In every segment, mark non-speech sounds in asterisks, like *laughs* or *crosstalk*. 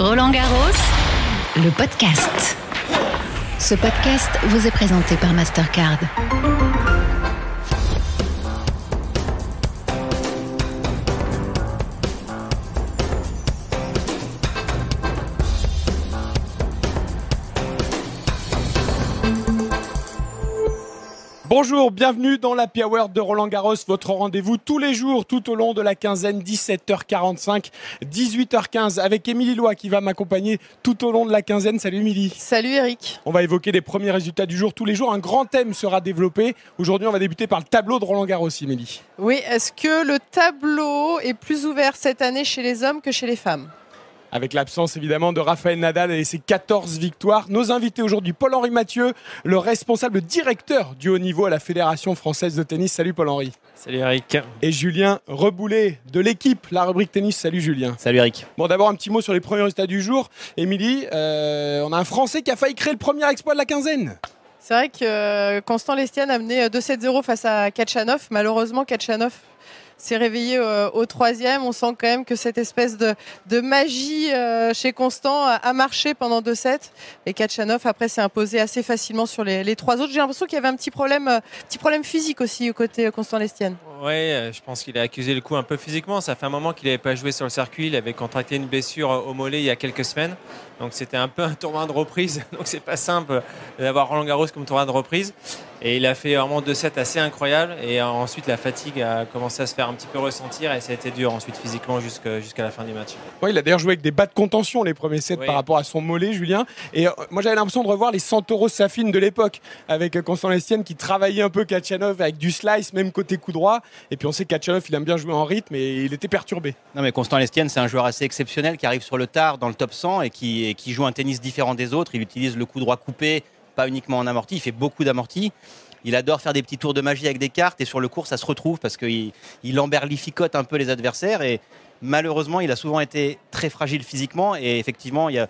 Roland Garros, le podcast. Ce podcast vous est présenté par Mastercard. Bonjour, bienvenue dans la Hour de Roland Garros, votre rendez-vous tous les jours tout au long de la quinzaine, 17h45, 18h15 avec Émilie Lois qui va m'accompagner tout au long de la quinzaine. Salut Émilie. Salut Eric. On va évoquer les premiers résultats du jour tous les jours. Un grand thème sera développé. Aujourd'hui, on va débuter par le tableau de Roland Garros, Émilie. Oui, est-ce que le tableau est plus ouvert cette année chez les hommes que chez les femmes? Avec l'absence évidemment de Raphaël Nadal et ses 14 victoires. Nos invités aujourd'hui, Paul-Henri Mathieu, le responsable directeur du haut niveau à la Fédération française de tennis. Salut Paul-Henri. Salut Eric. Et Julien Reboulet de l'équipe, la rubrique tennis. Salut Julien. Salut Eric. Bon, d'abord un petit mot sur les premiers résultats du jour. Émilie, euh, on a un Français qui a failli créer le premier exploit de la quinzaine. C'est vrai que euh, Constant Lestienne a mené 2-7-0 euh, face à Kachanov. Malheureusement, Kachanov s'est réveillé euh, au troisième. On sent quand même que cette espèce de, magie euh, chez Constant a, marché pendant deux sets. Et Kachanov, après, s'est imposé assez facilement sur les, les trois autres. J'ai l'impression qu'il y avait un petit problème, euh, petit problème physique aussi au côté Constant Lestienne. Oui, je pense qu'il a accusé le coup un peu physiquement. Ça fait un moment qu'il n'avait pas joué sur le circuit. Il avait contracté une blessure au mollet il y a quelques semaines. Donc c'était un peu un *laughs* tournoi de reprise. Donc c'est pas simple d'avoir Roland Garros comme tournoi de reprise. Et il a fait vraiment deux sets assez incroyables. Et ensuite, la fatigue a commencé à se faire un petit peu ressentir. Et ça a été dur ensuite physiquement jusqu'à la fin du match. il a d'ailleurs joué avec des bas de contention les premiers sets par rapport à son mollet, Julien. Et euh, moi, j'avais l'impression de revoir les Santoro Safine de l'époque avec euh, Constant Lestienne qui travaillait un peu Kachanov avec du slice, même côté coup droit. Et puis on sait que Kachanov, il aime bien jouer en rythme et il était perturbé. Non, mais Constant Lestienne, c'est un joueur assez exceptionnel qui arrive sur le tard dans le top 100 et qui, qui joue un tennis différent des autres. Il utilise le coup droit coupé uniquement en amorti, il fait beaucoup d'amorti. Il adore faire des petits tours de magie avec des cartes et sur le cours, ça se retrouve parce qu'il il emberlificote un peu les adversaires et malheureusement, il a souvent été très fragile physiquement et effectivement, il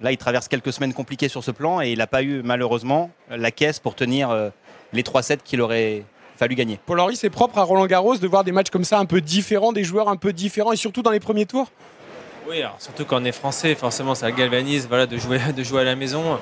là, il traverse quelques semaines compliquées sur ce plan et il n'a pas eu malheureusement la caisse pour tenir euh, les 3 sets qu'il aurait fallu gagner. Paul Henry, c'est propre à Roland Garros de voir des matchs comme ça un peu différents, des joueurs un peu différents et surtout dans les premiers tours? Oui, alors surtout quand on est français, forcément ça galvanise voilà, de, jouer, *laughs* de jouer à la maison.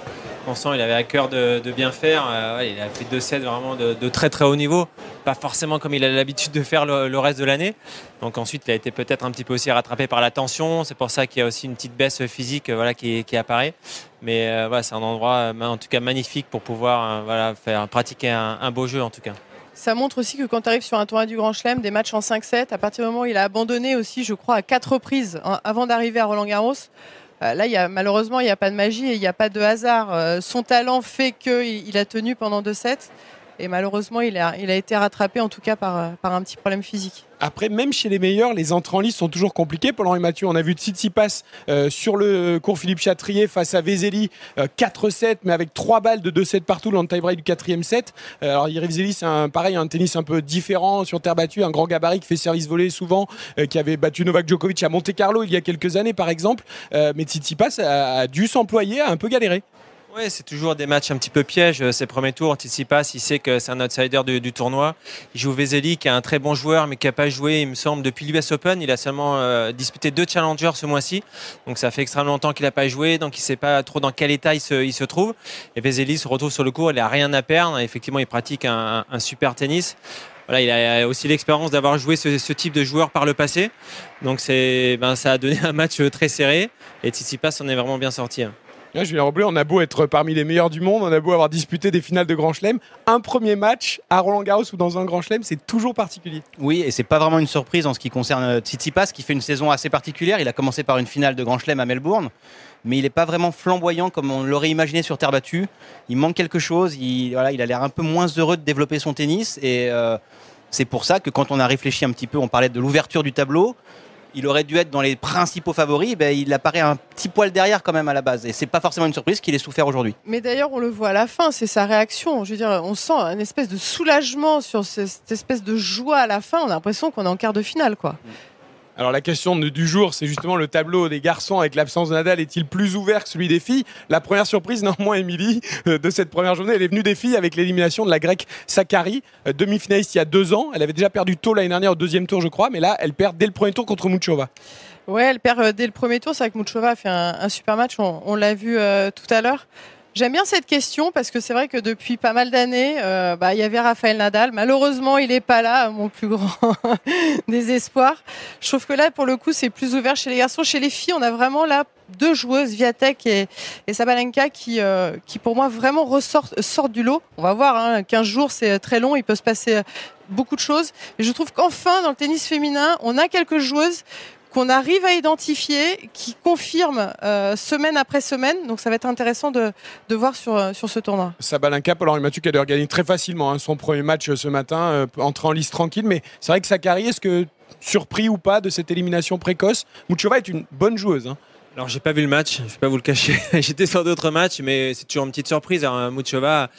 On sent qu'il avait à cœur de, bien faire. Euh, il a fait deux sets vraiment de, très très haut niveau. Pas forcément comme il a l'habitude de faire le, reste de l'année. Donc ensuite, il a été peut-être un petit peu aussi rattrapé par la tension. C'est pour ça qu'il y a aussi une petite baisse physique voilà, qui, apparaît. Mais euh, voilà, c'est un endroit en tout cas magnifique pour pouvoir euh, faire, pratiquer un beau jeu en tout cas. Ça montre aussi que quand tu arrives sur un tournoi du Grand Chelem, des matchs en 5-7, à partir du moment où il a abandonné aussi, je crois, à quatre reprises hein, avant d'arriver à Roland Garros, euh, là, malheureusement, il n'y a pas de magie et il n'y a pas de hasard. Euh, son talent fait qu'il a tenu pendant deux sets. Et malheureusement, il a, été rattrapé en tout cas par, par un petit problème physique. Après, même chez les meilleurs, les entrées en liste sont toujours compliquées. Paul-Henri Mathieu, on a vu Tsitsipas euh, sur le cours Philippe Chatrier face à Vezeli, 4-7, euh, mais avec 3 balles de 2-7 partout dans le tie-break du quatrième set. Euh, alors, Vezeli, c'est un, pareil, un tennis un peu différent sur terre battue, un grand gabarit qui fait service volé souvent, euh, qui avait battu Novak Djokovic à Monte Carlo il y a quelques années, par exemple. mais Tsitsipas a, a dû s'employer, a un peu galéré. Oui, c'est toujours des matchs un petit peu pièges. Euh, ces premiers tours, Tsitsipas, il sait que c'est un outsider du, tournoi. Il joue Vezeli, qui est un très bon joueur, mais qui n'a pas joué, il me semble, depuis l'US Open. Il a seulement euh, disputé deux challengers ce mois-ci. Donc ça fait extrêmement longtemps qu'il n'a pas joué. Donc il ne sait pas trop dans quel état il se, trouve. Et Vezeli se retrouve sur le cours, il n'a rien à perdre. Effectivement, il pratique un, super tennis. Voilà, il a aussi l'expérience d'avoir joué ce, type de joueur par le passé. Donc ben, ça a donné un match très serré. Et Tsitsipas en est vraiment bien sorti. Julien Robles, on a beau être parmi les meilleurs du monde, on a beau avoir disputé des finales de Grand Chelem, un premier match à Roland Garros ou dans un Grand Chelem, c'est toujours particulier. Oui, et c'est pas vraiment une surprise en ce qui concerne euh, Tsitsipas, qui fait une saison assez particulière. Il a commencé par une finale de Grand Chelem à Melbourne, mais il n'est pas vraiment flamboyant comme on l'aurait imaginé sur terre battue. Il manque quelque chose. Il a l'air un peu moins heureux de développer son tennis et euh, c'est pour ça que quand on a réfléchi un petit peu, on parlait de l'ouverture du tableau il aurait dû être dans les principaux favoris, ben, il apparaît un petit poil derrière quand même à la base. Et c'est pas forcément une surprise qu'il ait souffert aujourd'hui. Mais d'ailleurs, on le voit à la fin, c'est sa réaction. Je veux dire, on sent une espèce de soulagement sur cette espèce de joie à la fin. On a l'impression qu'on est en quart de finale, quoi. Mm. Alors la question du jour, c'est justement le tableau des garçons avec l'absence de Nadal est-il plus ouvert que celui des filles? La première surprise, *laughs* néanmoins, Émilie, euh, de cette première journée, elle est venue des filles avec l'élimination de la grecque Sakari, euh, demi-finaliste il y a deux ans. Elle avait déjà perdu tôt l'année dernière au deuxième tour, je crois, mais là, elle perd dès le premier tour contre Muchova. Ouais, elle perd euh, dès le premier tour. C'est vrai que Muchova a fait un, super match. On, l'a vu tout à l'heure. J'aime bien cette question parce que c'est vrai que depuis pas mal d'années, euh, bah, il y avait Raphaël Nadal. Malheureusement, il n'est pas là, mon plus grand *laughs* désespoir. Je trouve que là, pour le coup, c'est plus ouvert chez les garçons. Chez les filles, on a vraiment là deux joueuses, Viatek et, et Sabalenka, qui, euh, qui pour moi vraiment ressortent, sortent du lot. On va voir, hein, 15 jours, c'est très long, il peut se passer beaucoup de choses. Mais je trouve qu'enfin, dans le tennis féminin, on a quelques joueuses qu'on arrive à identifier, qui confirment euh, semaine après semaine. Donc ça va être intéressant de, de voir sur, euh, sur ce tournoi. Sabalenka, Paul-Henri Mathieu qui a d'ailleurs gagné très facilement hein, son premier match euh, ce matin, entré en liste tranquille. Mais c'est vrai que Sakari, est-ce que surpris ou pas de cette élimination précoce Muchova est une bonne joueuse. Hein. Alors j'ai pas vu le match, je vais pas vous le cacher. *laughs* J'étais sur d'autres matchs, mais c'est toujours une petite surprise. Alors, Muchova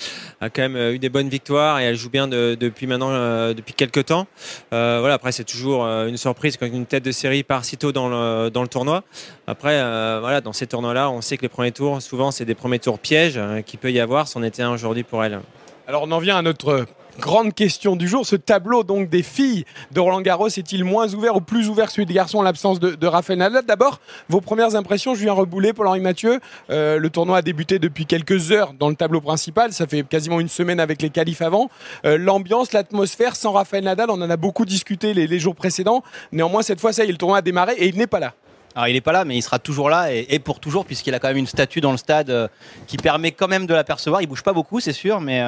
a quand même euh, eu des bonnes victoires et elle joue bien de- depuis maintenant, euh, depuis quelques temps. Euh, voilà, après c'est toujours une surprise quand une tête de série part si tôt dans le, dans le tournoi. Après, voilà, dans ces tournois-là, on sait que les premiers tours, souvent c'est des premiers tours pièges euh, qu'il peut y avoir. C'en était un aujourd'hui pour elle. Alors on en vient à notre grande question du jour. Ce tableau donc des filles de Roland Garros est-il moins ouvert ou plus ouvert celui des garçons en l'absence de, de Rafael Nadal? D'abord, vos premières impressions, Julien Reboulet, Paul-Henri Mathieu. Euh, le tournoi a débuté depuis quelques heures dans le tableau principal. Ça fait quasiment une semaine avec les qualifs avant. Euh, L'ambiance, l'atmosphère, sans Rafael Nadal, on en a beaucoup discuté les, jours précédents. Néanmoins, cette fois, ça y est, le tournoi a démarré et il n'est pas là. Alors il n'est pas là, mais il sera toujours là et, pour toujours puisqu'il a quand même une statue dans le stade euh, qui permet quand même de l'apercevoir. Il bouge pas beaucoup, c'est sûr, mais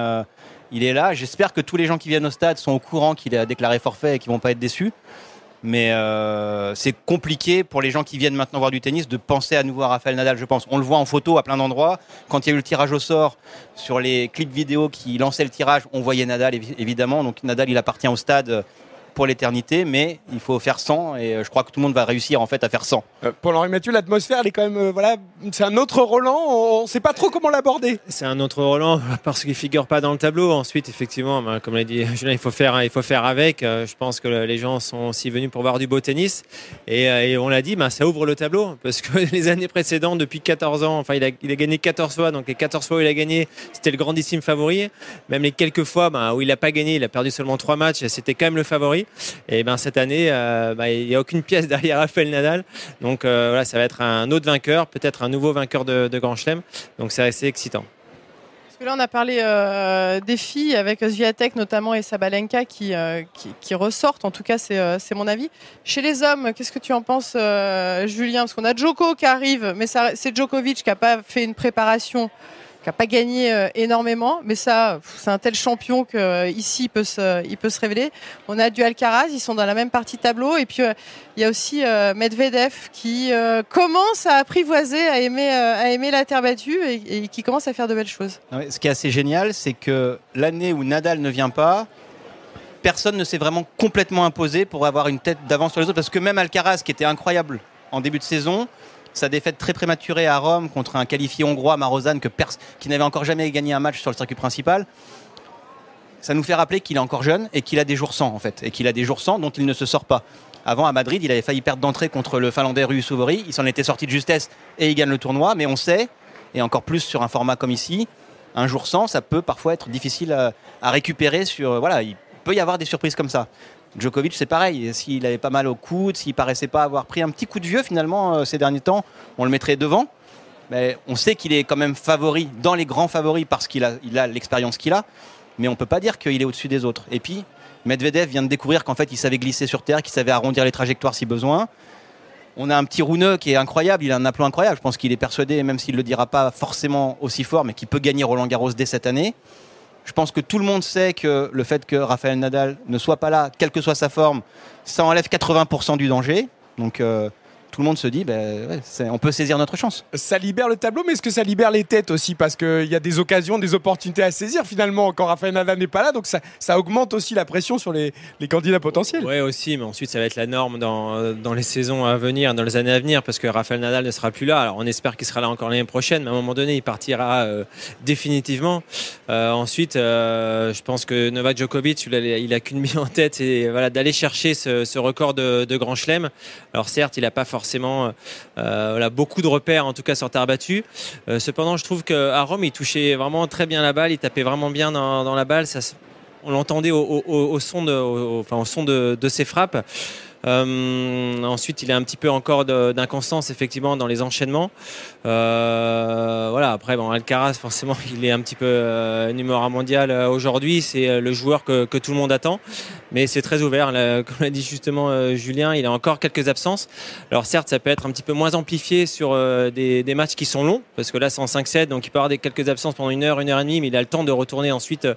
il est là. J'espère que tous les gens qui viennent au stade sont au courant qu'il a déclaré forfait et qu'ils vont pas être déçus. Mais euh, c'est compliqué pour les gens qui viennent maintenant voir du tennis de penser à nouveau à Rafael Nadal, je pense. On le voit en photo à plein d'endroits. Quand il y a eu le tirage au sort sur les clips vidéo qui lançaient le tirage, on voyait Nadal évi- évidemment. Donc Nadal, il appartient au stade euh, pour l'éternité, mais il faut faire 100 et euh, je crois que tout le monde va réussir en fait à faire 100. Euh, Paul-Henri Mathieu, l'atmosphère, elle est quand même, euh, voilà, c'est un autre Roland. On ne sait pas trop comment l'aborder. C'est un autre Roland *laughs* parce qu'il figure pas dans le tableau. Ensuite, effectivement, ben, comme l'a dit *laughs* Julien, il faut faire, il faut faire avec. Euh, Je pense que les gens sont aussi venus pour voir du beau tennis. Et, euh, et on l'a dit, ben, ça ouvre le tableau *laughs* parce que les années précédentes, depuis 14 ans, enfin, il a, il a gagné 14 fois. Donc les 14 fois où il a gagné, c'était le grandissime favori. Même les quelques fois ben, où il n'a pas gagné, il a perdu seulement trois matchs, c'était quand même le favori. Et ben cette année, euh, ben, il n'y a aucune pièce *laughs* derrière Rafael Nadal. Donc euh, voilà, ça va être un autre vainqueur, peut-être un nouveau vainqueur de, Grand Chelem. Donc c'est assez excitant. Parce que là, on a parlé euh, des filles avec Sviatek notamment et Sabalenka qui, qui, ressortent. En tout cas, c'est mon avis. Chez les hommes, qu'est-ce que tu en penses, Julien? Parce qu'on a Djoko qui arrive, mais c'est Djokovic qui n'a pas fait une préparation, qui n'a pas gagné euh, énormément. Mais ça, c'est un tel champion que euh, ici, il peut, se, il peut se révéler. On a du Alcaraz, ils sont dans la même partie de tableau. Et puis, euh, il y a aussi Medvedev qui commence à apprivoiser, à aimer, à aimer la terre battue et, qui commence à faire de belles choses. Ce qui est assez génial, c'est que l'année où Nadal ne vient pas, personne ne s'est vraiment complètement imposé pour avoir une tête d'avance sur les autres. Parce que même Alcaraz, qui était incroyable en début de saison, sa défaite très prématurée à Rome contre un qualifié hongrois, Marozan, que qui n'avait encore jamais gagné un match sur le circuit principal, ça nous fait rappeler qu'il est encore jeune et qu'il a des jours sans, en fait. Et qu'il a des jours sans dont il ne se sort pas. Avant, à Madrid, il avait failli perdre d'entrée contre le Finlandais Rui Souvori. Il s'en était sorti de justesse et il gagne le tournoi. Mais on sait, et encore plus sur un format comme ici, un jour sans, ça peut parfois être difficile à, à récupérer. Sur, voilà, il peut y avoir des surprises comme ça. Djokovic, c'est pareil. S'il avait pas mal au coude, s'il paraissait pas avoir pris un petit coup de vieux finalement euh, ces derniers temps, on le mettrait devant. Mais on sait qu'il est quand même favori dans les grands favoris parce qu'il a l'expérience qu'il a. Mais on peut pas dire qu'il est au-dessus des autres. Et puis, Medvedev vient de découvrir qu'en fait, il savait glisser sur terre, qu'il savait arrondir les trajectoires si besoin. On a un petit Rouneux qui est incroyable, il a un aplomb incroyable. Je pense qu'il est persuadé, même s'il ne le dira pas forcément aussi fort, mais qu'il peut gagner Roland Garros dès cette année. Je pense que tout le monde sait que le fait que Rafael Nadal ne soit pas là, quelle que soit sa forme, ça enlève 80% du danger. Donc euh, tout le monde se dit, ben, ouais, on peut saisir notre chance. Ça libère le tableau, mais est-ce que ça libère les têtes aussi? Parce qu'il y a des occasions, des opportunités à saisir finalement quand Rafael Nadal n'est pas là. Donc ça, ça augmente aussi la pression sur les, les candidats potentiels. Oui, aussi, mais ensuite, ça va être la norme dans, dans les saisons à venir, dans les années à venir, parce que Rafael Nadal ne sera plus là. Alors, on espère qu'il sera là encore l'année prochaine, mais à un moment donné, il partira euh, définitivement. Euh, ensuite, euh, je pense que Novak Djokovic, il a, il a qu'une *laughs* mise en tête, et voilà, d'aller chercher ce, ce record de, de Grand Chelem. Alors, certes, il n'a pas forcément euh, voilà, beaucoup de repères, en tout cas sur terre battue. Euh, cependant, je trouve qu'à Rome, il touchait vraiment très bien la balle, il tapait vraiment bien dans, la balle. On l'entendait au, son, de ses frappes. Euh, ensuite, il a un petit peu encore d'inconstance effectivement dans les enchaînements. Euh, voilà. Après, bon, Alcaraz, forcément, *laughs* il est un petit peu euh, numéro un mondial aujourd'hui. C'est le joueur que, que, tout le monde attend, mais c'est très ouvert. *laughs* comme l'a dit justement Julien, il a encore quelques absences. Alors certes, ça peut être un petit peu moins amplifié sur des, des, matchs qui sont longs, parce que là, c'est en 5-7, donc il peut avoir des quelques absences pendant une heure, une heure et demie, mais il a le temps de retourner ensuite,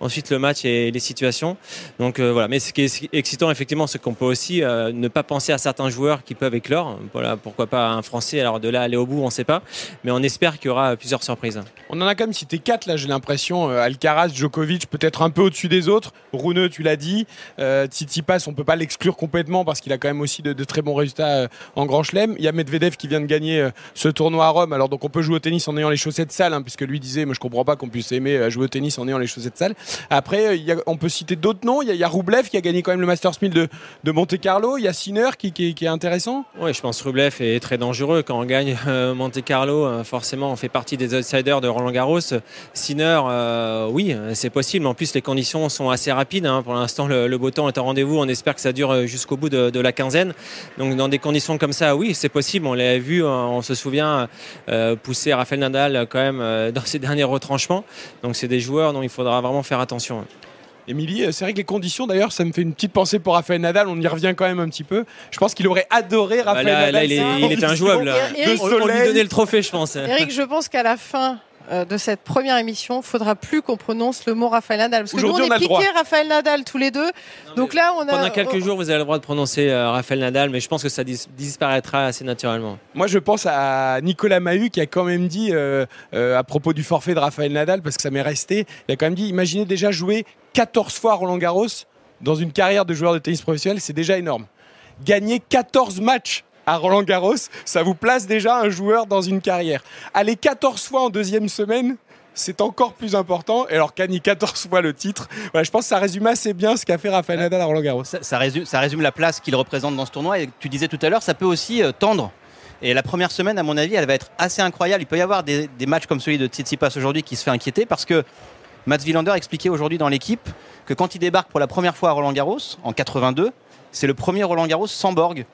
ensuite le match et les situations. Donc voilà. Mais ce qui est excitant, effectivement, c'est qu'on peut aussi euh, ne pas penser à certains joueurs qui peuvent éclore. Voilà, pourquoi pas un Français Alors de là aller au bout, on ne sait pas, mais on espère qu'il y aura plusieurs surprises. On en a quand même cité quatre là, j'ai l'impression. Euh, Alcaraz, Djokovic, peut-être un peu au-dessus des autres. Runeux, tu l'as dit. Euh, Tsitsipas, on peut pas l'exclure complètement parce qu'il a quand même aussi de, très bons résultats euh, en Grand Chelem. Il y a Medvedev qui vient de gagner ce tournoi à Rome. Alors donc on peut jouer au tennis en ayant les chaussettes sales, hein, puisque lui disait, moi je comprends pas qu'on puisse aimer jouer au tennis en ayant les chaussettes sales. Après, on peut citer d'autres noms. Il y, a, Rublev qui a gagné quand même le Masters 1000 de, de Monte Carlo. Il y a Sinner qui, est intéressant. Oui, je pense que Rublev est très dangereux. Quand on gagne euh, Monte Carlo, euh, forcément, on fait partie des outsiders de Roland Garros. Sinner, euh, oui, c'est possible. En plus, les conditions sont assez rapides. Hein. Pour l'instant, le, beau temps est au rendez-vous. On espère que ça dure jusqu'au bout de, la quinzaine. Donc, dans des conditions comme ça, oui, c'est possible. On l'a vu, on se souvient, pousser Rafael Nadal quand même *laughs* dans ses derniers retranchements. Donc, c'est des joueurs dont il faudra vraiment faire attention. Émilie, euh, c'est vrai que les conditions, d'ailleurs, ça me fait une petite pensée pour Raphaël Nadal. On y revient quand même un petit peu. Je pense qu'il aurait adoré bah Raphaël Nadal. Là, il, est, il était *laughs* injouable. on, lui donnait le trophée, je pense. Eric, je pense qu'à la fin de cette première émission, il faudra plus qu'on prononce le mot Raphaël Nadal. Parce que nous, on, est piqué Raphaël Nadal tous les deux. Donc là, on a. Pendant quelques jours, vous avez le droit de prononcer euh, Raphaël Nadal, mais je pense que ça disparaîtra assez naturellement. Moi, je pense à Nicolas Mahut qui a quand même dit, euh, à propos du forfait de Raphaël Nadal, parce que ça m'est resté, il a quand même dit imaginez déjà jouer 14 fois Roland Garros dans une carrière de joueur de tennis professionnel, c'est déjà énorme. Gagner 14 matchs à Roland Garros, ça vous place déjà un joueur dans une carrière. Aller 14 fois en deuxième semaine, c'est encore plus important. Et alors, gagner 14 fois le titre, je pense que ça résume assez bien ce qu'a fait Rafael Nadal à Roland Garros. Ça, résume, ça résume, la place qu'il représente dans ce tournoi. Et tu disais tout à l'heure, ça peut aussi euh, tendre. Et la première semaine, à mon avis, elle va être assez incroyable. Il peut y avoir des, matchs comme celui de Tsitsipas aujourd'hui qui se fait inquiéter parce que Mats Wilander expliquait aujourd'hui dans l'équipe que quand il débarque pour la première fois à Roland Garros, en 82, c'est le premier Roland Garros sans Borg.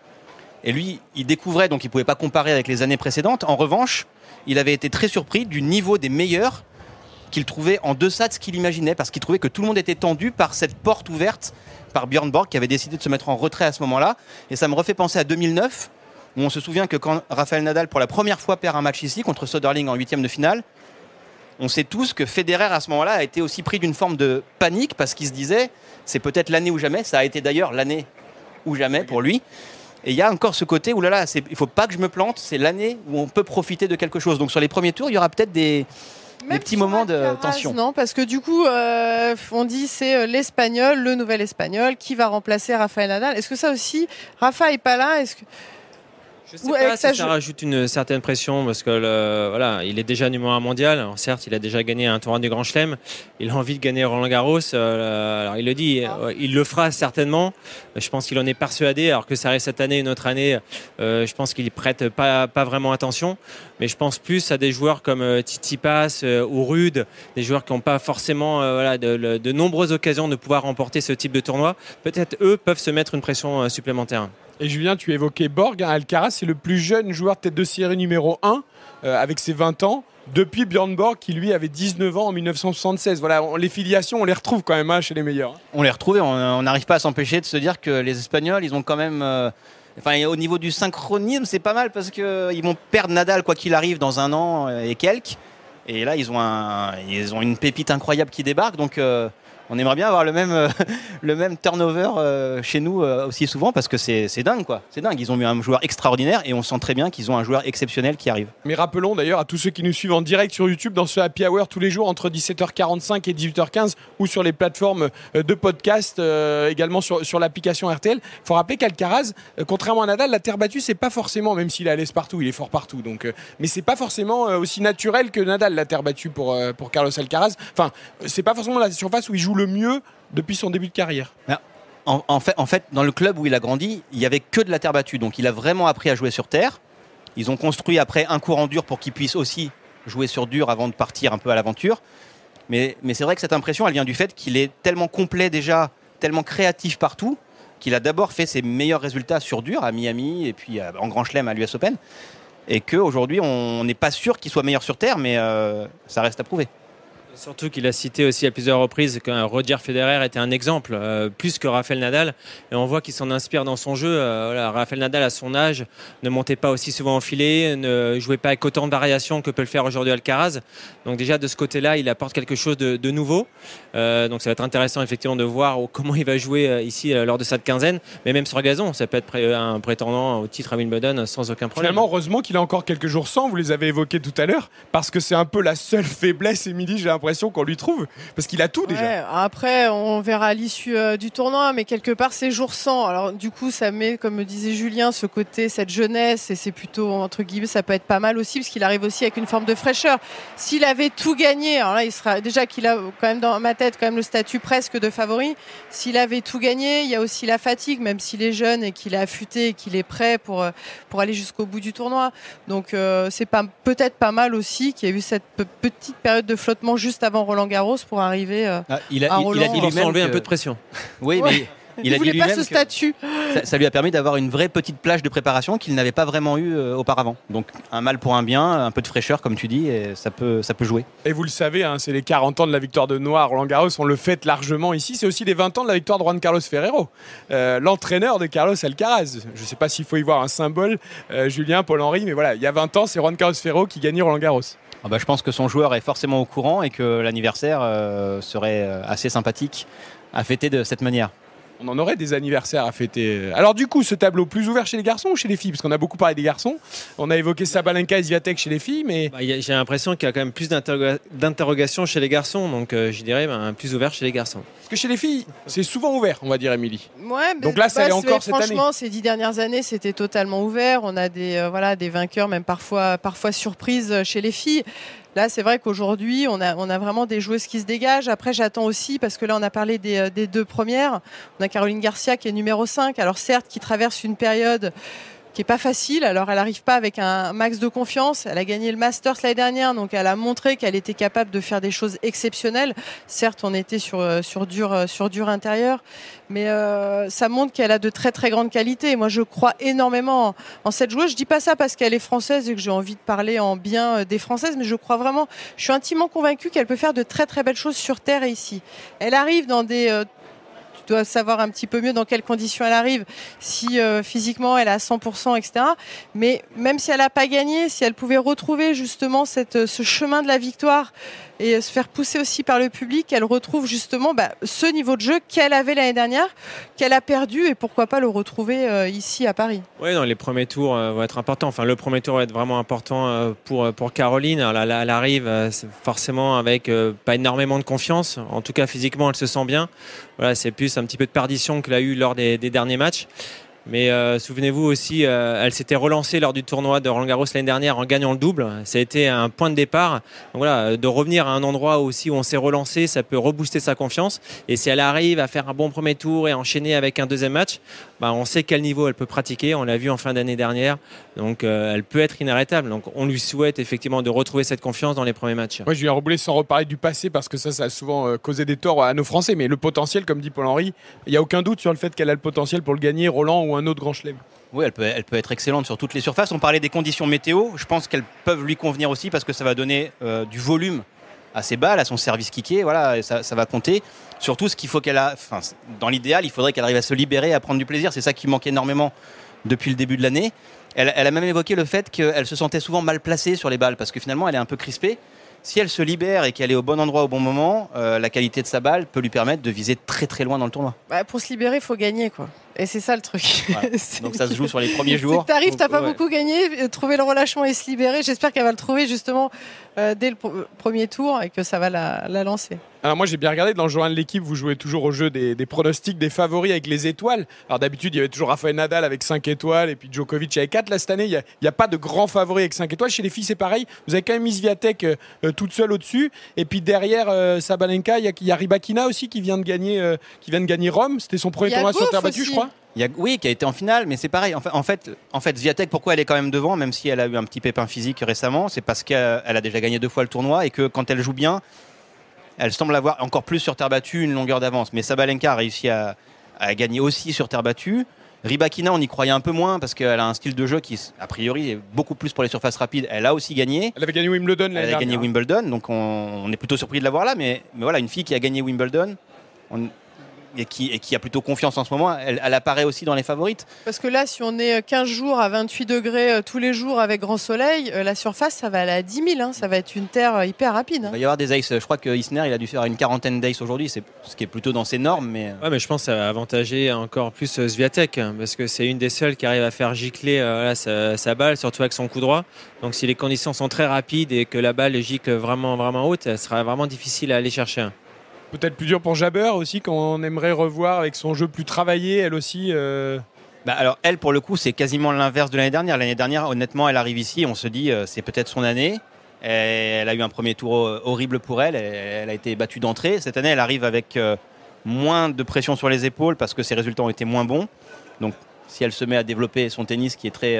Et lui, il découvrait, donc il ne pouvait pas comparer avec les années précédentes. En revanche, il avait été très surpris du niveau des meilleurs qu'il trouvait en deçà de ce qu'il imaginait, parce qu'il trouvait que tout le monde était tendu par cette porte ouverte par Björn Borg, qui avait décidé de se mettre en retrait à ce moment-là. Et ça me refait penser à 2009, où on se souvient que quand Rafael Nadal, pour la première fois, perd un match ici contre Soderling en huitième de finale, on sait tous que Federer, à ce moment-là, a été aussi pris d'une forme de panique, parce qu'il se disait, c'est peut-être l'année ou jamais, ça a été d'ailleurs l'année ou jamais pour lui. Et il y a encore ce côté où là, là il ne faut pas que je me plante, c'est l'année où on peut profiter de quelque chose. Donc sur les premiers tours, il y aura peut-être des, petits moments de tension. Non, parce que du coup, euh, on dit c'est euh, l'espagnol, le nouvel espagnol, qui va remplacer Rafael Nadal. Est-ce que ça aussi, Rafa n'est pas là? Est-ce que je sais pas si ça, rajoute une certaine pression parce que voilà, il est déjà numéro un mondial. certes, il a déjà gagné un tournoi du Grand Chelem. Il a envie de gagner Roland Garros. Euh, alors il le dit, ah. euh, il le fera certainement. Je pense qu'il en est persuadé. Alors que ça reste cette année, une autre année, euh, je pense qu'il y prête pas, pas vraiment attention. Mais je pense plus à des joueurs comme Titi Pass ou Rude, des joueurs qui n'ont pas forcément voilà, de, de nombreuses occasions de pouvoir remporter ce type de tournoi. Peut-être eux peuvent se mettre une pression supplémentaire. Et Julien, tu évoquais Borg. Hein, Alcaraz, c'est le plus jeune joueur tête de série numéro 1 euh, avec ses 20 ans. Depuis Björn Borg, qui lui avait 19 ans en 1976. Voilà, les filiations, on les retrouve quand même hein, chez les meilleurs. Hein. On les retrouve on n'arrive pas à s'empêcher de se dire que les Espagnols, ils ont quand même. Euh, enfin, au niveau du synchronisme, c'est pas mal parce qu'ils vont perdre Nadal quoi qu'il arrive dans un an et quelques. Et là, ils ont, ils ont une pépite incroyable qui débarque. Donc, euh, on aimerait bien avoir le même, euh, *laughs* le même turnover euh, chez nous euh, aussi souvent parce que c'est dingue quoi. C'est dingue. Ils ont mis un joueur extraordinaire et on sent très bien qu'ils ont un joueur exceptionnel qui arrive. Mais rappelons d'ailleurs à tous ceux qui nous suivent en direct sur YouTube dans ce Happy Hour tous les jours entre 17h45 et 18h15 ou sur les plateformes de podcast également sur, sur l'application RTL. Il faut rappeler qu'Alcaraz, contrairement à Nadal, la terre battue c'est pas forcément, même s'il est à l'aise partout, il est fort partout. Donc, mais c'est pas forcément aussi naturel que Nadal la terre battue pour, pour Carlos Alcaraz. Enfin, c'est pas forcément la surface où il joue le mieux depuis son début de carrière. En, fait, en fait, dans le club où il a grandi, il n'y avait que de la terre battue. Donc il a vraiment appris à jouer sur terre. Ils ont construit après un courant dur pour qu'il puisse aussi jouer sur dur avant de partir un peu à l'aventure. Mais, c'est vrai que cette impression, elle vient du fait qu'il est tellement complet déjà, tellement créatif partout, qu'il a d'abord fait ses meilleurs résultats sur dur à Miami et puis en Grand Chelem à l'US Open. Et qu'aujourd'hui, on n'est pas sûr qu'il soit meilleur sur terre, mais euh, ça reste à prouver. Surtout qu'il a cité aussi à plusieurs reprises que Roger Federer était un exemple, euh, plus que Rafael Nadal. Et on voit qu'il s'en inspire dans son jeu. Euh, Rafael Nadal, à son âge, ne montait pas aussi souvent en filet, ne jouait pas avec autant de variations que peut le faire aujourd'hui Alcaraz. Donc déjà, de ce côté-là, il apporte quelque chose de, nouveau. Euh, donc ça va être intéressant effectivement de voir comment il va jouer ici lors de cette quinzaine. Mais même sur gazon, ça peut être un prétendant au titre à Wimbledon sans aucun problème. Finalement, heureusement qu'il a encore quelques jours sans, vous les avez évoqués tout à l'heure, parce que c'est un peu la seule faiblesse, Émilie, j'ai l'impression qu'on lui trouve. Parce qu'il a tout déjà. Après, on verra à l'issue euh, du tournoi, mais quelque part, c'est jour sans. Alors, du coup, ça met, comme me disait Julien, ce côté, cette jeunesse, et c'est plutôt, entre guillemets, ça peut être pas mal aussi, parce qu'il arrive aussi avec une forme de fraîcheur. S'il avait tout gagné, alors là, il sera déjà qu'il a quand même dans ma tête quand même le statut presque de favori. S'il avait tout gagné, il y a aussi la fatigue, même s'il est jeune et qu'il est affûté et qu'il est prêt pour, euh, pour aller jusqu'au bout du tournoi. Donc, euh, c'est peut-être pas mal aussi qu'il y ait eu cette pe- petite période de flottement juste avant Roland Garros pour arriver. euh, Ah, il, a, Ah, il- il a Roland, dit Il faut lui-même enlever un que- peu de pression. Oui, Ouais. mais *laughs* il a dit voulait pas lui-même ce que statut. ça, ça lui a permis d'avoir une vraie petite plage de préparation qu'il n'avait pas vraiment eu euh, auparavant. Donc un mal pour un bien, un peu de fraîcheur comme tu dis, et ça peut, ça peut jouer. Et vous le savez, hein, c'est les 40 ans de la victoire de à Roland Garros, on le fête largement ici. C'est aussi les 20 ans de la victoire de Juan Carlos Ferrero, euh, l'entraîneur de Carlos Alcaraz. Je ne sais pas s'il faut y voir un symbole, euh, Julien, Paul-Henri, mais voilà, il y a 20 ans, c'est Juan Carlos Ferrero qui gagnait Roland Garros. Ah bah, je pense que son joueur est forcément au courant et que l'anniversaire euh, serait assez sympathique à fêter de cette manière. On en aurait des anniversaires à fêter. Alors du coup, ce tableau plus ouvert chez les garçons ou chez les filles? Parce qu'on a beaucoup parlé des garçons. On a évoqué Sabalenka et Sviatek chez les filles, mais Bah, J'ai l'impression qu'il y a quand même plus d'interroga- d'interrogations chez les garçons, donc euh, je dirais ben, plus ouvert chez les garçons. parce que chez les filles, c'est souvent ouvert, on va dire, Émilie. Ouais, Donc mais- là, ça l'est c'est- encore cette Franchement, ces dix dernières années, c'était totalement ouvert. On a des, euh, voilà, des vainqueurs, même parfois, parfois surprises euh, chez les filles. Là, c'est vrai qu'aujourd'hui, on a, vraiment des joueuses qui se dégagent. Après, j'attends aussi, parce que là, on a parlé des, euh, des deux premières. On a Caroline Garcia qui est numéro 5. Alors, certes, qui traverse une période qui est pas facile. Alors, elle n'arrive pas avec un max de confiance. Elle a gagné le Masters l'année dernière, donc elle a montré qu'elle était capable de faire des choses exceptionnelles. Certes, on était sur, euh, sur, dur, euh, sur dur intérieur, mais euh, ça montre qu'elle a de très très grandes qualités. Moi, je crois énormément en, cette joueuse. Je dis pas ça parce qu'elle est française et que j'ai envie de parler en bien des françaises, mais je crois vraiment, je suis intimement convaincue qu'elle peut faire de très très belles choses sur terre et ici. Elle arrive dans des euh, dois savoir un petit peu mieux dans quelles conditions elle arrive, si euh, physiquement elle est à 100%, etc. Mais même si elle n'a pas gagné, si elle pouvait retrouver justement cette, euh, ce chemin de la victoire et se faire pousser aussi par le public, elle retrouve justement bah, ce niveau de jeu qu'elle avait l'année dernière, qu'elle a perdu et pourquoi pas le retrouver euh, ici à Paris. Oui, les premiers tours euh, vont être importants. Enfin, le premier tour va être vraiment important euh, pour, pour Caroline. Alors, elle arrive forcément avec pas énormément de confiance. En tout cas, physiquement, elle se sent bien. Voilà, c'est plus un petit peu de perdition qu'elle a eu lors des derniers matchs. Mais euh, souvenez-vous aussi, euh, elle s'était relancée lors du tournoi de Roland Garros l'année dernière en gagnant le double. Ça a été un point de départ. Donc voilà, euh, de revenir à un endroit aussi où on s'est relancé, ça peut rebooster sa confiance. Et si elle arrive à faire un bon premier tour et enchaîner avec un deuxième match, bah, on sait quel niveau elle peut pratiquer. On l'a vu en fin d'année dernière. Donc euh, elle peut être inarrêtable. Donc on lui souhaite effectivement de retrouver cette confiance dans les premiers matchs. Moi, Julien Roublet, sans reparler du passé, parce que ça, ça a souvent euh, causé des torts à nos Français, mais le potentiel, comme dit Paul-Henri, il n'y a aucun doute sur le fait qu'elle a le potentiel pour le gagner, Roland ou un autre grand chelem. Oui, elle peut, elle peut être excellente sur toutes les surfaces. On parlait des conditions météo. Je pense qu'elles peuvent lui convenir aussi parce que ça va donner euh, du volume à ses balles, à son service kické. Voilà, ça, va compter. Surtout, ce qu'il faut qu'elle a. Dans l'idéal, il faudrait qu'elle arrive à se libérer, à prendre du plaisir. C'est ça qui manque énormément depuis le début de l'année. Elle, elle a même évoqué le fait qu'elle se sentait souvent mal placée sur les balles parce que finalement, elle est un peu crispée. Si elle se libère et qu'elle est au bon endroit au bon moment, euh, la qualité de sa balle peut lui permettre de viser très très loin dans le tournoi. Bah, pour se libérer, il faut gagner quoi. Et c'est ça le truc. Voilà. *laughs* Donc ça se joue sur les premiers jours. t'arrives, t'as pas Ouais. beaucoup gagné, euh, trouver le relâchement et se libérer. J'espère qu'elle va le trouver justement euh, dès le pr- premier tour et que ça va la, la lancer. Alors moi j'ai bien regardé dans le journal de l'équipe, vous jouez toujours au jeu des, des pronostics, des favoris avec les étoiles. Alors d'habitude il y avait toujours Rafael Nadal avec 5 étoiles et puis Djokovic avec 4. Là cette année il n'y a, il y a pas de grand favori avec 5 étoiles. Chez les filles c'est pareil, vous avez quand même mis Sviatek euh, euh, toute seule au-dessus. Et puis derrière euh, Sabalenka, il y a, il y a Rybakina aussi qui vient de gagner, euh, qui vient de gagner Rome. C'était son premier tournoi sur terre battue je crois. Il y a- oui, qui a été en finale, mais c'est pareil. En fait, en fait, en fait, Swiatek, pourquoi elle est quand même devant, même si elle a eu un petit pépin physique récemment, c'est parce qu'elle elle a déjà gagné deux fois le tournoi et que quand elle joue bien, elle semble avoir encore plus sur terre battue une longueur d'avance. Mais Sabalenka a réussi à, a gagné aussi sur terre battue. Ribakina, on y croyait un peu moins parce qu'elle a un style de jeu qui, a priori, est beaucoup plus pour les surfaces rapides. Elle a aussi gagné. Elle avait gagné Wimbledon Elle a gagné Wimbledon, donc on, on, est plutôt surpris de la voir là. Mais, mais voilà, une fille qui a gagné Wimbledon, on, et qui, a plutôt confiance en ce moment, elle, apparaît aussi dans les favorites. Parce que là, si on est 15 jours à 28 degrés euh, tous les jours avec grand soleil, euh, la surface, ça va aller à 10 000. Hein. ça va être une terre euh, hyper rapide. Hein. Il va y avoir des aces. Je crois que Isner, il a dû faire une quarantaine d'aces aujourd'hui, ce qui est plutôt dans ses normes. Mais... Ouais, mais je pense que ça va avantager encore plus Sviatek, hein, parce que c'est une des seules qui arrive à faire gicler sa, balle, surtout avec son coup droit. Donc si les conditions sont très rapides et que la balle gicle vraiment, vraiment haute, elle sera vraiment difficile à aller chercher. Peut-être plus dur pour Jabber aussi, qu'on aimerait revoir avec son jeu plus travaillé, elle aussi. Euh. Bah alors elle, pour le coup, c'est quasiment l'inverse de l'année dernière. L'année dernière, honnêtement, elle arrive ici, on se dit, euh, c'est peut-être son année. elle a eu un premier tour horrible pour elle. Elle, a été battue d'entrée. Cette année, elle arrive avec euh, moins de pression sur les épaules parce que ses résultats ont été moins bons. Donc, si elle se met à développer son tennis qui est très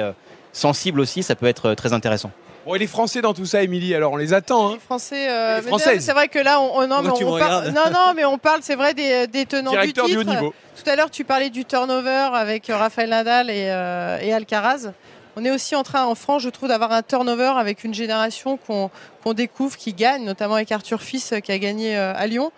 sensible aussi, ça peut être très intéressant. Bon, il est français dans tout ça, Émilie, alors on les attend. Hein. Français, euh, C'est vrai que là, on, non, mais on parle, non, non, mais on parle, c'est vrai, des, des tenants du titre. haut niveau. Tout à l'heure, tu parlais du turnover avec euh, Raphaël Nadal et, euh, et, Alcaraz. On est aussi en train, en France, je trouve, d'avoir un turnover avec une génération qu'on découvre, qui gagne, notamment avec Arthur Fils qui a gagné à Lyon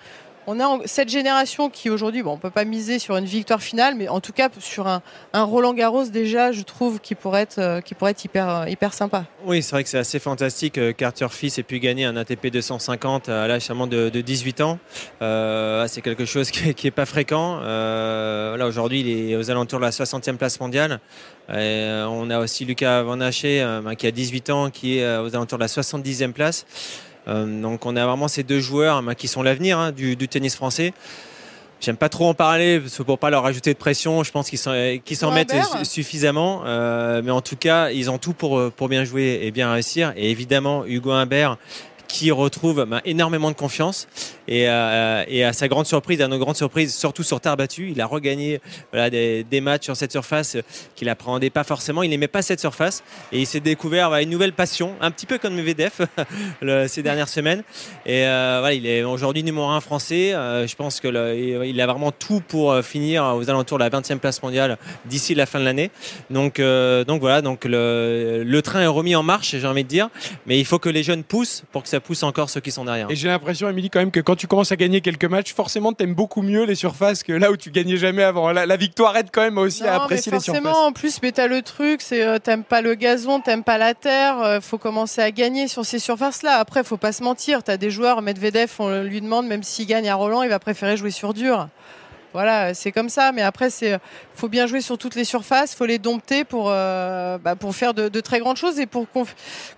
on a cette génération qui aujourd'hui, bon, on peut pas miser sur une victoire finale, mais en tout cas sur un, Roland Garros déjà, je trouve qui pourrait être, euh, qui pourrait être hyper, euh, hyper sympa. Oui, c'est vrai que c'est assez fantastique euh, qu'Arthur Fils ait pu gagner un ATP 250 à l'âge seulement de, 18 ans. c'est quelque chose qui est, pas fréquent. là aujourd'hui, il est aux alentours de la 60e place mondiale. on a aussi Lucas Van Haché, qui a 18 ans, qui est aux alentours de la 70e place. Euh, donc on a vraiment ces deux joueurs hein, qui sont l'avenir hein, du, tennis français. J'aime pas trop en parler pour pas leur ajouter de pression. Je pense qu'ils s'en mettent suffisamment. Euh, mais en tout cas, ils ont tout pour, pour bien jouer et bien réussir. Et évidemment, Hugo Humbert, qui retrouve bah, énormément de confiance. Euh, et, à sa grande surprise, à nos grandes surprises, surtout sur terre battue, il a regagné des, matchs sur cette surface qu'il appréhendait pas forcément. Il n'aimait pas cette surface et il s'est découvert une nouvelle passion, un petit peu comme VDF *laughs* ces dernières semaines. Et euh, voilà, il est aujourd'hui numéro un français. Euh, je pense qu'il a vraiment tout pour finir aux alentours de la 20e place mondiale d'ici la fin de l'année. Donc, donc voilà, donc le, le train est remis en marche, j'ai envie de dire. Mais il faut que les jeunes poussent pour que ça pousse encore ceux qui sont derrière. Et j'ai l'impression, Émilie, quand même que quand tu commences à gagner quelques matchs, forcément, tu aimes beaucoup mieux les surfaces que là où tu gagnais jamais avant. La, victoire aide quand même aussi à apprécier les surfaces. Forcément, en plus, mais tu as le truc, c'est euh, t'aimes pas le gazon, t'aimes pas la terre, il euh, faut commencer à gagner sur ces surfaces-là. Après, faut pas se mentir, tu as des joueurs, Medvedev, on lui demande, même s'il gagne à Roland, il va préférer jouer sur dur. Voilà, c'est comme ça. Mais après, c'est faut bien jouer sur toutes les surfaces, faut les dompter pour, euh, bah, pour faire de, très grandes choses et pour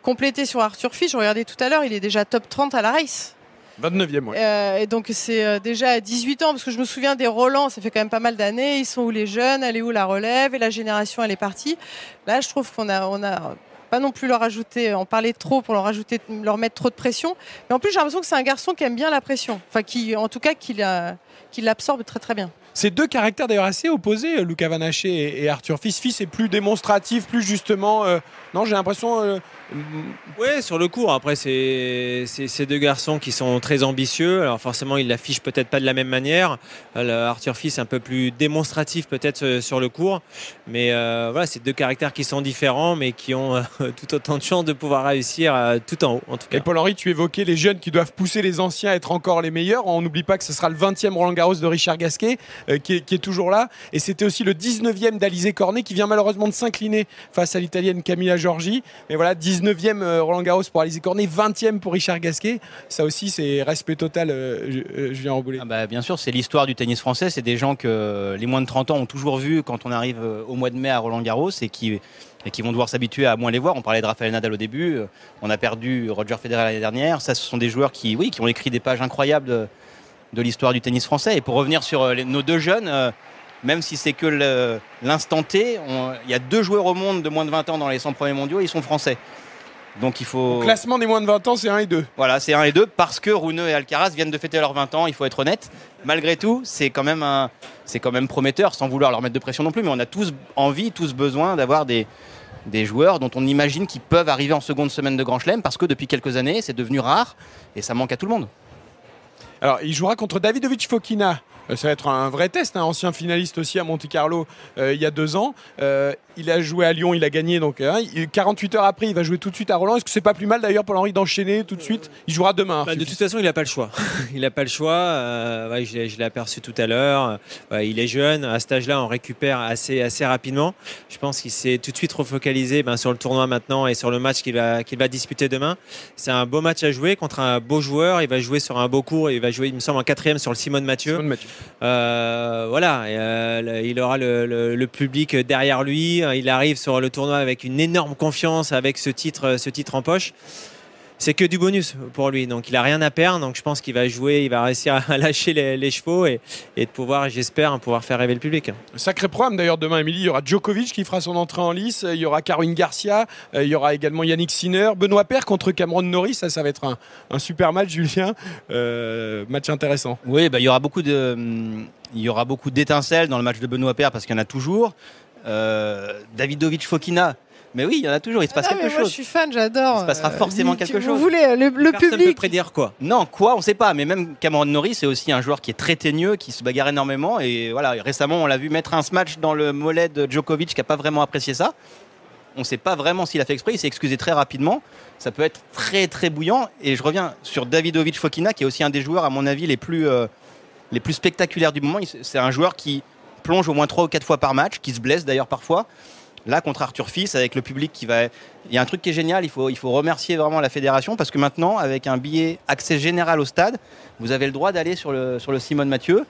compléter sur Arthur Fisch. Je regardais tout à l'heure, il est déjà top 30 à la race. 29e, oui. Euh, et donc c'est euh, déjà à 18 ans, parce que je me souviens des Roland, ça fait quand même pas mal d'années. Ils sont où les jeunes, elle est où la relève, et la génération, elle est partie. Là, je trouve qu'on a, on a pas non plus leur ajouter, en parler trop pour leur ajouter, leur mettre trop de pression. Mais en plus, j'ai l'impression que c'est un garçon qui aime bien la pression. Enfin, qui, en tout cas, qui l'absorbe très très bien. C'est deux caractères d'ailleurs assez opposés, euh, Luca Vanaché et, Arthur Fils. Fils est plus démonstratif, plus justement. Euh, non, j'ai l'impression. Euh, oui, sur le cours. Après, c'est ces deux garçons qui sont très ambitieux. Alors forcément, ils l'affichent peut-être pas de la même manière. Arthur Fils est un peu plus démonstratif peut-être sur le cours. Mais voilà, c'est deux caractères qui sont différents, mais qui ont *laughs* tout autant de chances de pouvoir réussir tout en haut, en tout cas. Et Paul-Henri, tu évoquais les jeunes qui doivent pousser les anciens à être encore les meilleurs. On n'oublie pas que ce sera le 20e Roland Garros de Richard Gasquet. Euh, qui, est, toujours là. Et c'était aussi le 19e d'Alizé Cornet qui vient malheureusement de s'incliner face à l'italienne Camilla Giorgi. Mais voilà, 19e euh, Roland Garros pour Alizé Cornet, 20e pour Richard Gasquet. Ça aussi, c'est respect total, euh, Julien Roboulé. Ah bah, bien sûr, c'est l'histoire du tennis français. C'est des gens que les moins de 30 ans ont toujours vu quand on arrive au mois de mai à Roland Garros et qui et qui vont devoir s'habituer à moins les voir. On parlait de Rafael Nadal au début, on a perdu Roger Federer l'année dernière. Ça, ce sont des joueurs qui, oui, qui ont écrit des pages incroyables de l'histoire du tennis français. Et pour revenir sur euh, nos deux jeunes, euh, même si c'est que l'instant T, il y a deux joueurs au monde de moins de 20 ans dans les 100 premiers mondiaux, ils sont français. Donc il faut. Le classement des moins de 20 ans, c'est 1 et 2. Voilà, c'est 1 et 2 parce que Runeux et Alcaraz viennent de fêter leurs 20 ans, il faut être honnête. Malgré tout, c'est quand, même un... quand même prometteur, sans vouloir leur mettre de pression non plus, mais on a tous envie, tous besoin d'avoir des, des joueurs dont on imagine qu'ils peuvent arriver en seconde semaine de Grand Chelem parce que depuis quelques années, c'est devenu rare et ça manque à tout le monde. Alors, il jouera contre Davidovic Fokina ça va être un vrai test. Un hein. ancien finaliste aussi à Monte Carlo euh, il y a deux ans. Euh, il a joué à Lyon, il a gagné. Donc 48 heures après, il va jouer tout de suite à Roland. Est-ce que c'est pas plus mal d'ailleurs pour Henri d'enchaîner tout de suite? Il jouera demain. Hein, bah, de toute façon, il n'a pas le choix. *laughs* il n'a pas le choix. Ouais, je l'ai aperçu tout à l'heure. il est jeune. À cet âge-là, on récupère assez, assez rapidement. Je pense qu'il s'est tout de suite refocalisé ben, sur le tournoi maintenant et sur le match qu'il va, qu'il va disputer demain. C'est un beau match à jouer contre un beau joueur. Il va jouer sur un beau cours. Il va jouer, il me semble, en quatrième sur le Simone Mathieu. Simone Mathieu. Euh, voilà, euh, il aura le, public derrière lui. Il arrive sur le tournoi avec une énorme confiance, avec ce titre, ce titre en poche c'est que du bonus pour lui. Donc il a rien à perdre. Donc je pense qu'il va jouer, il va réussir à *laughs* lâcher les, chevaux et, de pouvoir, j'espère, pouvoir faire rêver le public. Sacré programme d'ailleurs demain, Émilie. Il y aura Djokovic qui fera son entrée en lice. Il y aura Caroline Garcia. Il y aura également Yannick Sinner. Benoît Père contre Cameron Norris. Ça, ça va être un, super match, Julien. Euh, match intéressant. Oui, bah, il y aura beaucoup de. Il y aura beaucoup d'étincelles dans le match de Benoît Père parce qu'il y en a toujours. Euh, Davidovic Fokina, mais oui, il y en a toujours, il se passe ah quelque chose. Moi, je suis fan, j'adore. Il se passera forcément quelque chose. Vous voulez, le, le Personne public. peut prédire quoi Non, quoi, on ne sait pas. Mais même Cameron Norris, c'est aussi un joueur qui est très teigneux, qui se bagarre énormément. Et voilà, récemment, on l'a vu mettre un smash dans le mollet de Djokovic qui n'a pas vraiment apprécié ça. On ne sait pas vraiment s'il a fait exprès, il s'est excusé très rapidement. Ça peut être très très bouillant. Et je reviens sur Davidovic Fokina, qui est aussi un des joueurs, à mon avis, les plus, euh, les plus spectaculaires du moment. C'est un joueur qui plonge au moins 3 ou 4 fois par match, qui se blesse d'ailleurs parfois. Là, contre Arthur Fils, avec le public qui va. Il y a un truc qui est génial, il faut, il faut remercier vraiment la fédération parce que maintenant, avec un billet accès général au stade, vous avez le droit d'aller sur le, sur le Simone Mathieu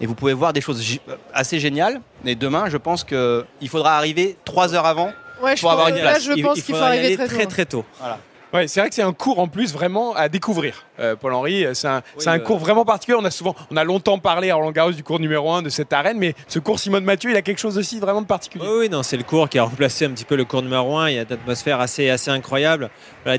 et vous pouvez voir des choses assez géniales. Et demain, je pense qu'il faudra arriver trois heures avant pour avoir une place. je pense qu'il faut arriver très, très, très tôt. Voilà. Ouais, c'est vrai que c'est un cours en plus vraiment à découvrir. Euh, Paul-Henri, c'est un, un cours vraiment particulier. On a souvent, on a longtemps parlé à Roland Garros du cours numéro 1 de cette arène, mais ce cours Simone Mathieu, il a quelque chose aussi vraiment de particulier. Oui, non, c'est le cours qui a remplacé un petit peu le cours numéro 1. Il y a une atmosphère assez, assez incroyable.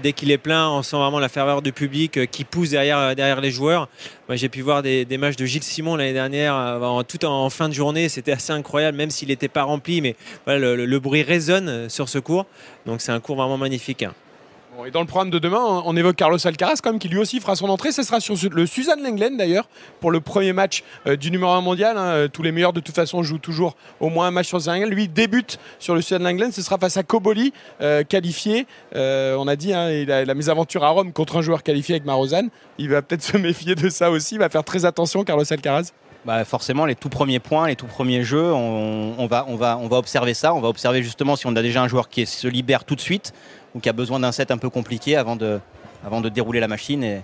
dès qu'il est plein, on sent vraiment la ferveur du public euh, qui pousse derrière, euh, derrière les joueurs. Moi, j'ai pu voir des, matchs de Gilles Simon l'année dernière, en, tout en, fin de journée. C'était assez incroyable, même s'il n'était pas rempli, mais voilà, le, bruit résonne sur ce cours. Donc c'est un cours vraiment magnifique. Et dans le programme de demain, on évoque Carlos Alcaraz quand même, qui lui aussi fera son entrée. Ce sera sur le Suzanne Lenglen d'ailleurs, pour le premier match euh, du numéro 1 mondial. Hein. Euh, tous les meilleurs de toute façon jouent toujours au moins un match sur Suzanne Lenglen. Lui débute sur le Suzanne Lenglen. Ce sera face à Koboli, euh, qualifié. on a dit, hein, il a la mésaventure à Rome contre un joueur qualifié avec Marozane. Il va peut-être *laughs* se méfier de ça aussi. Il va faire très attention, Carlos Alcaraz. Bah forcément, les tout premiers points, les tout premiers jeux, on, va, on, va, on va observer ça. On va observer justement si on a déjà un joueur qui se libère tout de suite ou qui a besoin d'un set un peu compliqué avant de, dérouler la machine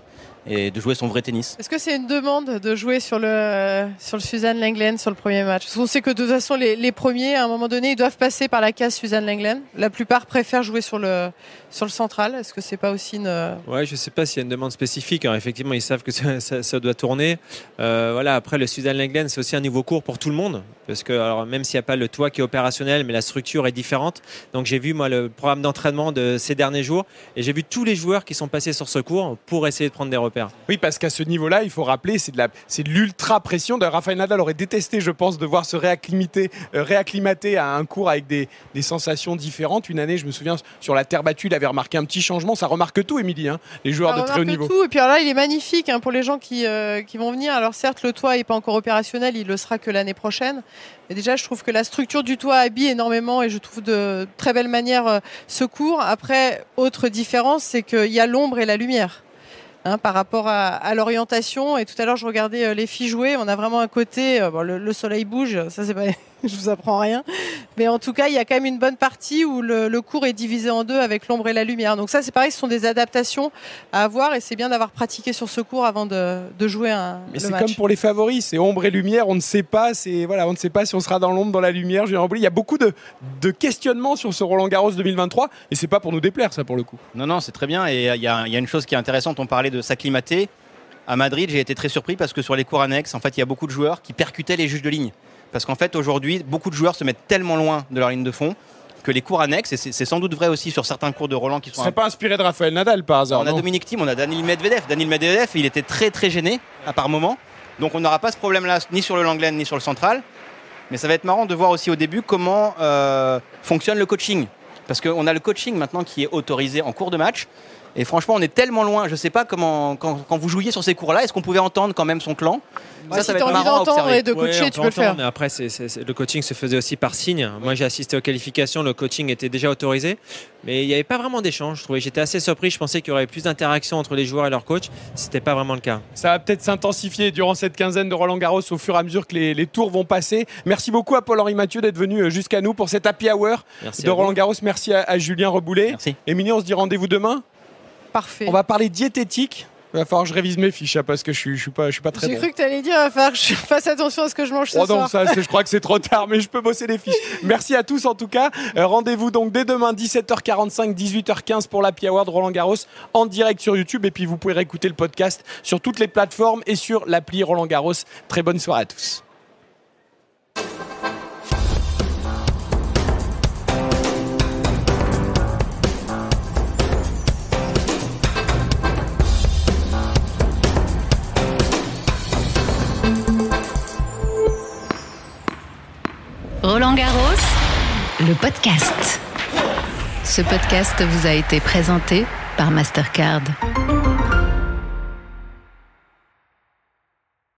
et de jouer son vrai tennis. Est-ce que c'est une demande de jouer sur le, sur le Suzanne Lenglen sur le premier match? Parce qu'on sait que de toute façon, les, les, premiers, à un moment donné, ils doivent passer par la case Suzanne Lenglen. La plupart préfèrent jouer sur le, sur le central. Est-ce que c'est pas aussi une. Ouais, je sais pas s'il y a une demande spécifique. Alors, effectivement, ils savent que ça, ça, doit tourner. Euh, voilà, après, le Suzanne Lenglen, c'est aussi un nouveau cours pour tout le monde. Parce que, alors, même s'il n'y a pas le toit qui est opérationnel, mais la structure est différente. Donc, j'ai vu, moi, le programme d'entraînement de ces derniers jours et j'ai vu tous les joueurs qui sont passés sur ce cours pour essayer de prendre des repères. Oui, parce qu'à ce niveau-là, il faut rappeler, c'est de de l'ultra pression. D'ailleurs, Rafael Nadal aurait détesté, je pense, de voir se réacclimater, euh, réacclimater à un cours avec des, des, sensations différentes. Une année, je me souviens, sur la terre battue, il avait remarqué un petit changement. Ça remarque tout, Émilie, hein, les joueurs de très haut niveau. Tout. Et puis alors là, il est magnifique hein, pour les gens qui, euh, qui vont venir. Alors certes, le toit n'est pas encore opérationnel, il le sera que l'année prochaine. Mais déjà, je trouve que la structure du toit habille énormément et je trouve de très belle manière euh, ce cours. Après, autre différence, c'est qu'il y a l'ombre et la lumière. Hein, par rapport à, l'orientation. Et tout à l'heure, je regardais euh, les filles jouer. On a vraiment un côté, euh, le, soleil bouge, ça c'est pas, *laughs* *laughs* je vous apprends rien. Mais en tout cas, il y a quand même une bonne partie où le, cours est divisé en deux avec l'ombre et la lumière. Donc ça, c'est pareil, ce sont des adaptations à avoir et c'est bien d'avoir pratiqué sur ce cours avant de, jouer un. Mais c'est comme pour les favoris, c'est ombre et lumière. On ne sait pas, c'est voilà, on ne sait pas si on sera dans l'ombre, dans la lumière. Il y a beaucoup de, de, questionnements sur ce Roland Garros 2023 et c'est pas pour nous déplaire, ça pour le coup. Non, non, c'est très bien. Et il y, a, une chose qui est intéressante. On parlait de s'acclimater. À Madrid, j'ai été très surpris parce que sur les cours annexes, en fait, il y a beaucoup de joueurs qui percutaient les juges de ligne. Parce qu'en fait, aujourd'hui, beaucoup de joueurs se mettent tellement loin de leur ligne de fond que les cours annexes, et c'est sans doute vrai aussi sur certains cours de Roland qui sont. Ce serait pas inspiré de Raphaël Nadal par hasard On a Dominique Thiem, on a Daniel Medvedev. Daniel Medvedev, il était très très gêné à par moment. Donc on n'aura pas ce problème-là ni sur le Langlen ni sur le central. Mais ça va être marrant de voir aussi au début comment euh, fonctionne le coaching. Parce qu'on a le coaching maintenant qui est autorisé en cours de match. Et franchement, on est tellement loin. Je sais pas comment, quand, quand vous jouiez sur ces cours-là, est-ce qu'on pouvait entendre quand même son clan? Bah, Ça, si ça va être marrant à et de coacher, tu peux le faire. entendre, Mais après, le coaching se faisait aussi par signe. Moi, j'ai assisté aux qualifications, le coaching était déjà autorisé, mais il n'y avait pas vraiment d'échange. Je trouvais, j'étais assez surpris. Je pensais qu'il y aurait plus d'interaction entre les joueurs et leur coach. C'était pas vraiment le cas. Ça va peut-être s'intensifier durant cette quinzaine de Roland Garros au fur et à mesure que les, les tours vont passer. Merci beaucoup à Paul-Henri Mathieu d'être venu euh, jusqu'à nous pour cet happy hour Merci. de. Roland Garros. Merci à, à Julien Reboulet. Merci. Émilie, on se dit rendez-vous demain. Parfait. On va parler diététique. Il va falloir que je révise mes fiches hein, parce que je suis, je suis pas, je suis pas très J'ai bon. cru que tu allais dire, il va falloir que je *laughs* fasse attention à ce que je mange ce Oh non, soir. ça, c'est- je crois que c'est trop tard, mais je peux bosser les fiches. *laughs* Merci à tous en tout cas. Euh, Rendez-vous donc dès demain 17h45, 18h15 pour Hour de Roland Garros en direct sur YouTube. Et puis vous pouvez réécouter le podcast sur toutes les plateformes et sur l'appli Roland Garros. Très bonne soirée à tous. Roland Garros, le podcast. Ce podcast vous a été présenté par Mastercard.